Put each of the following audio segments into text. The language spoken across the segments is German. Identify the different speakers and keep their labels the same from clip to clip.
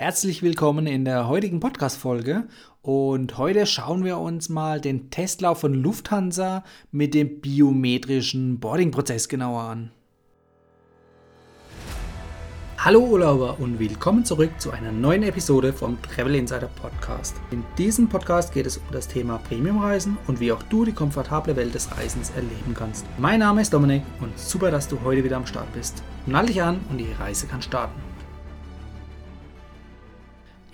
Speaker 1: Herzlich willkommen in der heutigen Podcast-Folge. Und heute schauen wir uns mal den Testlauf von Lufthansa mit dem biometrischen Boarding-Prozess genauer an. Hallo Urlauber und willkommen zurück zu einer neuen Episode vom Travel Insider Podcast. In diesem Podcast geht es um das Thema Premiumreisen und wie auch du die komfortable Welt des Reisens erleben kannst. Mein Name ist Dominik und super, dass du heute wieder am Start bist. Nall dich an und die Reise kann starten.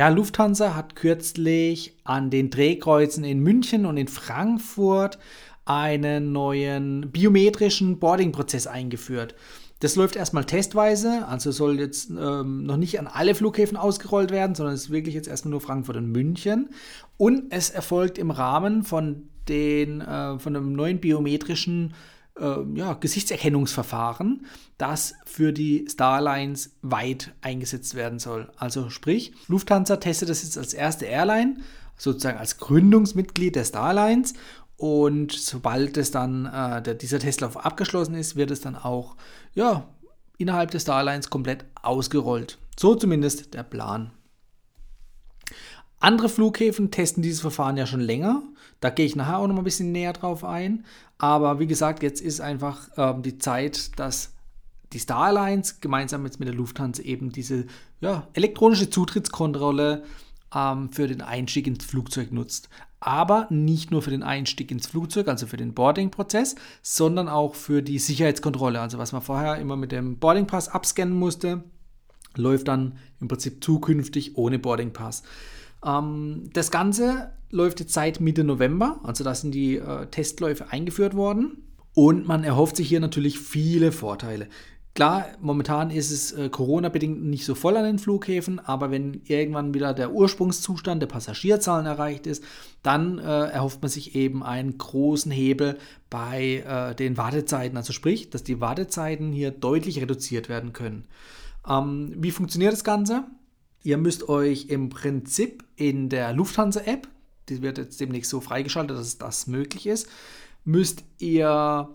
Speaker 1: Ja, Lufthansa hat kürzlich an den Drehkreuzen in München und in Frankfurt einen neuen biometrischen Boarding-Prozess eingeführt. Das läuft erstmal testweise, also soll jetzt ähm, noch nicht an alle Flughäfen ausgerollt werden, sondern es ist wirklich jetzt erstmal nur Frankfurt und München. Und es erfolgt im Rahmen von, den, äh, von einem neuen biometrischen ja, Gesichtserkennungsverfahren, das für die Starlines weit eingesetzt werden soll. Also sprich, Lufthansa testet das jetzt als erste Airline, sozusagen als Gründungsmitglied der Starlines. Und sobald es dann äh, der, dieser Testlauf abgeschlossen ist, wird es dann auch ja, innerhalb des Starlines komplett ausgerollt. So zumindest der Plan. Andere Flughäfen testen dieses Verfahren ja schon länger. Da gehe ich nachher auch noch mal ein bisschen näher drauf ein. Aber wie gesagt, jetzt ist einfach ähm, die Zeit, dass die Starlines gemeinsam jetzt mit der Lufthansa eben diese ja, elektronische Zutrittskontrolle ähm, für den Einstieg ins Flugzeug nutzt. Aber nicht nur für den Einstieg ins Flugzeug, also für den Boarding-Prozess, sondern auch für die Sicherheitskontrolle. Also was man vorher immer mit dem Boarding-Pass abscannen musste, läuft dann im Prinzip zukünftig ohne Boarding-Pass. Ähm, das Ganze läuft jetzt seit Mitte November, also da sind die äh, Testläufe eingeführt worden. Und man erhofft sich hier natürlich viele Vorteile. Klar, momentan ist es äh, Corona-bedingt nicht so voll an den Flughäfen, aber wenn irgendwann wieder der Ursprungszustand der Passagierzahlen erreicht ist, dann äh, erhofft man sich eben einen großen Hebel bei äh, den Wartezeiten. Also sprich, dass die Wartezeiten hier deutlich reduziert werden können. Ähm, wie funktioniert das Ganze? Ihr müsst euch im Prinzip in der Lufthansa-App, die wird jetzt demnächst so freigeschaltet, dass das möglich ist, müsst ihr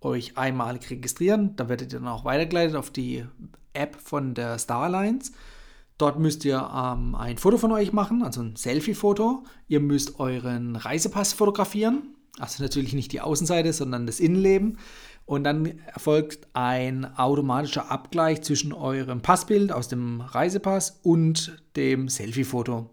Speaker 1: euch einmalig registrieren. Da werdet ihr dann auch weitergeleitet auf die App von der Starlines. Dort müsst ihr ähm, ein Foto von euch machen, also ein Selfie-Foto. Ihr müsst euren Reisepass fotografieren. Also natürlich nicht die Außenseite, sondern das Innenleben. Und dann erfolgt ein automatischer Abgleich zwischen eurem Passbild aus dem Reisepass und dem Selfie-Foto.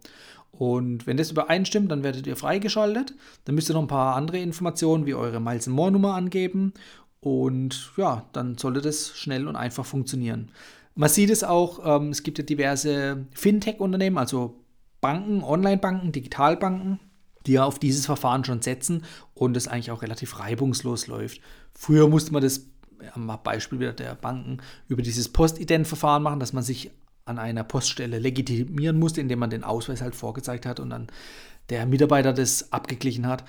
Speaker 1: Und wenn das übereinstimmt, dann werdet ihr freigeschaltet. Dann müsst ihr noch ein paar andere Informationen wie eure Miles More Nummer angeben. Und ja, dann sollte das schnell und einfach funktionieren. Man sieht es auch, ähm, es gibt ja diverse Fintech-Unternehmen, also Banken, Online-Banken, Digitalbanken, die ja auf dieses Verfahren schon setzen und es eigentlich auch relativ reibungslos läuft. Früher musste man das, am Beispiel wieder der Banken, über dieses Postident-Verfahren machen, dass man sich an einer Poststelle legitimieren musste, indem man den Ausweis halt vorgezeigt hat und dann der Mitarbeiter das abgeglichen hat.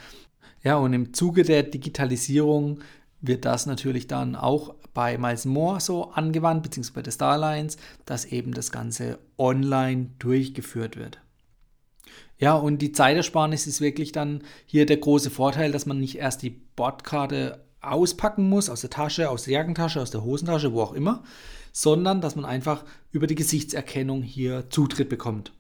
Speaker 1: Ja, und im Zuge der Digitalisierung wird das natürlich dann auch bei Miles More so angewandt, beziehungsweise bei der Starlines, dass eben das Ganze online durchgeführt wird. Ja, und die Zeitersparnis ist wirklich dann hier der große Vorteil, dass man nicht erst die Bordkarte auspacken muss, aus der Tasche, aus der Jackentasche, aus der Hosentasche, wo auch immer, sondern dass man einfach über die Gesichtserkennung hier Zutritt bekommt.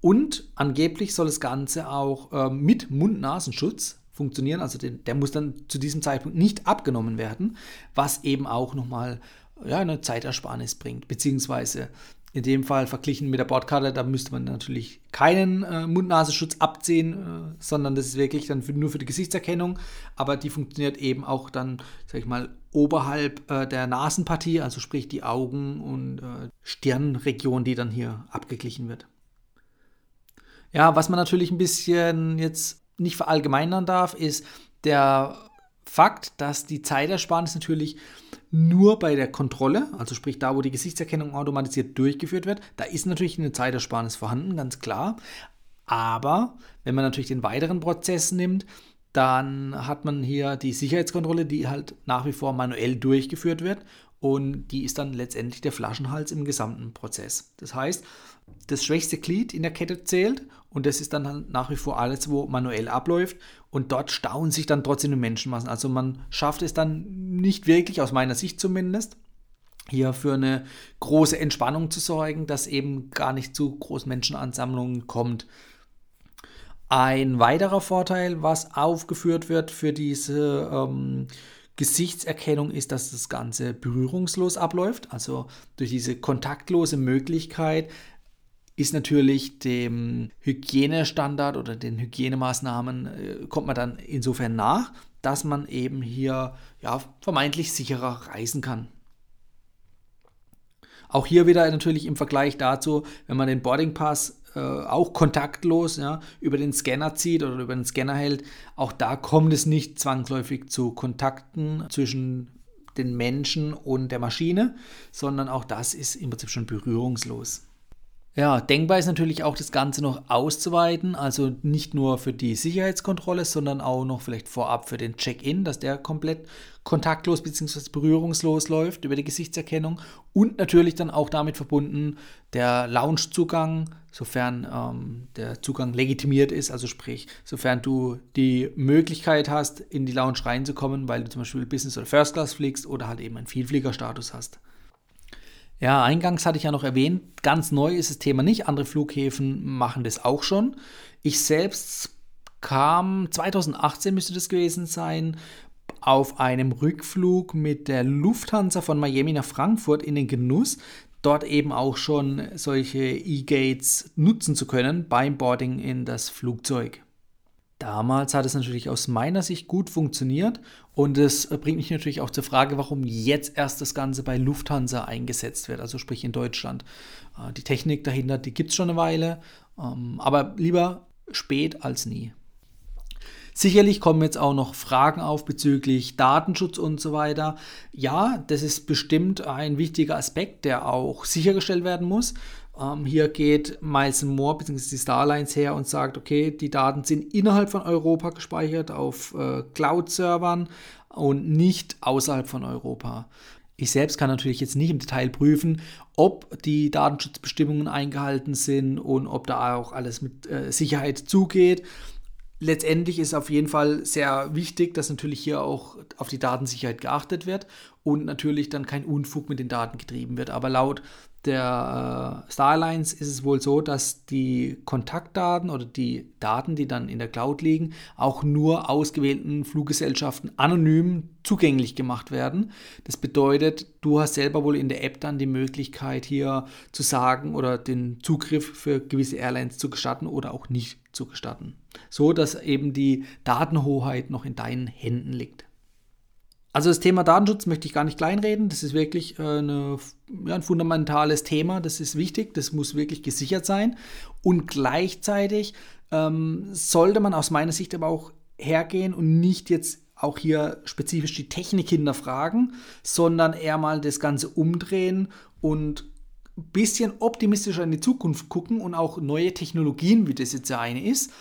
Speaker 1: Und angeblich soll das Ganze auch äh, mit Mund-Nasenschutz funktionieren, also den, der muss dann zu diesem Zeitpunkt nicht abgenommen werden, was eben auch nochmal ja, eine Zeitersparnis bringt, beziehungsweise in dem Fall verglichen mit der Bordkarte, da müsste man natürlich keinen äh, Mund-Nasenschutz abziehen, äh, sondern das ist wirklich dann für, nur für die Gesichtserkennung. Aber die funktioniert eben auch dann, sag ich mal, oberhalb äh, der Nasenpartie, also sprich die Augen- und äh, Stirnregion, die dann hier abgeglichen wird. Ja, was man natürlich ein bisschen jetzt nicht verallgemeinern darf, ist der Fakt, dass die Zeitersparnis natürlich nur bei der Kontrolle, also sprich da, wo die Gesichtserkennung automatisiert durchgeführt wird, da ist natürlich eine Zeitersparnis vorhanden, ganz klar. Aber wenn man natürlich den weiteren Prozess nimmt, dann hat man hier die Sicherheitskontrolle, die halt nach wie vor manuell durchgeführt wird und die ist dann letztendlich der Flaschenhals im gesamten Prozess. Das heißt, das schwächste Glied in der Kette zählt und das ist dann halt nach wie vor alles, wo manuell abläuft und dort stauen sich dann trotzdem die Menschenmassen. Also man schafft es dann nicht wirklich, aus meiner Sicht zumindest, hier für eine große Entspannung zu sorgen, dass eben gar nicht zu großen Menschenansammlungen kommt. Ein weiterer Vorteil, was aufgeführt wird für diese ähm, Gesichtserkennung, ist, dass das Ganze berührungslos abläuft. Also durch diese kontaktlose Möglichkeit ist natürlich dem Hygienestandard oder den Hygienemaßnahmen äh, kommt man dann insofern nach, dass man eben hier ja, vermeintlich sicherer reisen kann. Auch hier wieder natürlich im Vergleich dazu, wenn man den Boarding Pass äh, auch kontaktlos ja, über den Scanner zieht oder über den Scanner hält, auch da kommt es nicht zwangsläufig zu Kontakten zwischen den Menschen und der Maschine, sondern auch das ist im Prinzip schon berührungslos. Ja, denkbar ist natürlich auch das Ganze noch auszuweiten, also nicht nur für die Sicherheitskontrolle, sondern auch noch vielleicht vorab für den Check-in, dass der komplett kontaktlos bzw. berührungslos läuft über die Gesichtserkennung und natürlich dann auch damit verbunden der Loungezugang, sofern ähm, der Zugang legitimiert ist, also sprich, sofern du die Möglichkeit hast, in die Lounge reinzukommen, weil du zum Beispiel Business oder First Class fliegst oder halt eben einen Vielfliegerstatus hast. Ja, eingangs hatte ich ja noch erwähnt, ganz neu ist das Thema nicht. Andere Flughäfen machen das auch schon. Ich selbst kam 2018 müsste das gewesen sein, auf einem Rückflug mit der Lufthansa von Miami nach Frankfurt in den Genuss, dort eben auch schon solche E-Gates nutzen zu können beim Boarding in das Flugzeug. Damals hat es natürlich aus meiner Sicht gut funktioniert und es bringt mich natürlich auch zur Frage, warum jetzt erst das Ganze bei Lufthansa eingesetzt wird, also sprich in Deutschland. Äh, die Technik dahinter, die gibt es schon eine Weile, ähm, aber lieber spät als nie. Sicherlich kommen jetzt auch noch Fragen auf bezüglich Datenschutz und so weiter. Ja, das ist bestimmt ein wichtiger Aspekt, der auch sichergestellt werden muss. Ähm, hier geht Miles Moore bzw. die Starlines her und sagt, okay, die Daten sind innerhalb von Europa gespeichert auf äh, Cloud-Servern und nicht außerhalb von Europa. Ich selbst kann natürlich jetzt nicht im Detail prüfen, ob die Datenschutzbestimmungen eingehalten sind und ob da auch alles mit äh, Sicherheit zugeht. Letztendlich ist auf jeden Fall sehr wichtig, dass natürlich hier auch auf die Datensicherheit geachtet wird und natürlich dann kein Unfug mit den Daten getrieben wird. Aber laut der äh, Starlines ist es wohl so, dass die Kontaktdaten oder die Daten, die dann in der Cloud liegen, auch nur ausgewählten Fluggesellschaften anonym zugänglich gemacht werden. Das bedeutet, du hast selber wohl in der App dann die Möglichkeit hier zu sagen oder den Zugriff für gewisse Airlines zu gestatten oder auch nicht zu gestatten. So dass eben die Datenhoheit noch in deinen Händen liegt. Also das Thema Datenschutz möchte ich gar nicht kleinreden. Das ist wirklich äh, eine, ja, ein fundamentales Thema. Das ist wichtig. Das muss wirklich gesichert sein. Und gleichzeitig ähm, sollte man aus meiner Sicht aber auch hergehen und nicht jetzt auch hier spezifisch die Technik hinterfragen, sondern eher mal das Ganze umdrehen und ein bisschen optimistischer in die Zukunft gucken und auch neue Technologien, wie das jetzt ja eine ist,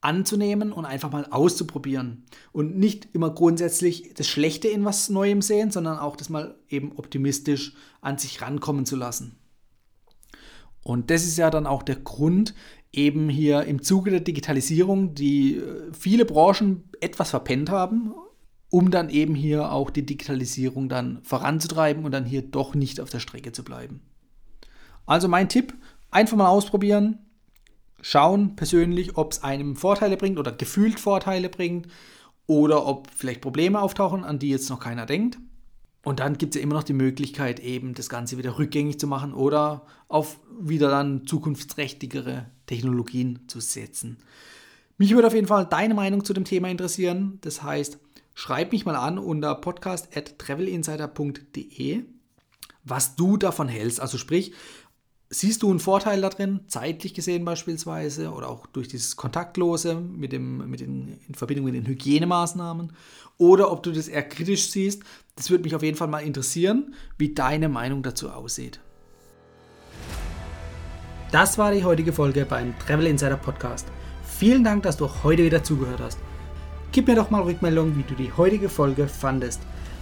Speaker 1: anzunehmen und einfach mal auszuprobieren. Und nicht immer grundsätzlich das Schlechte in was Neuem sehen, sondern auch das mal eben optimistisch an sich rankommen zu lassen. Und das ist ja dann auch der Grund, eben hier im Zuge der Digitalisierung, die äh, viele Branchen etwas verpennt haben, um dann eben hier auch die Digitalisierung dann voranzutreiben und dann hier doch nicht auf der Strecke zu bleiben. Also mein Tipp, einfach mal ausprobieren, schauen persönlich, ob es einem Vorteile bringt oder gefühlt Vorteile bringt oder ob vielleicht Probleme auftauchen, an die jetzt noch keiner denkt. Und dann gibt es ja immer noch die Möglichkeit, eben das Ganze wieder rückgängig zu machen oder auf wieder dann zukunftsträchtigere Technologien zu setzen. Mich würde auf jeden Fall deine Meinung zu dem Thema interessieren. Das heißt, schreib mich mal an unter podcast.travelinsider.de, was du davon hältst. Also sprich, Siehst du einen Vorteil da drin, zeitlich gesehen beispielsweise, oder auch durch dieses Kontaktlose mit dem, mit den, in Verbindung mit den Hygienemaßnahmen? Oder ob du das eher kritisch siehst? Das würde mich auf jeden Fall mal interessieren, wie deine Meinung dazu aussieht. Das war die heutige Folge beim Travel Insider Podcast. Vielen Dank, dass du heute wieder zugehört hast. Gib mir doch mal Rückmeldung, wie du die heutige Folge fandest.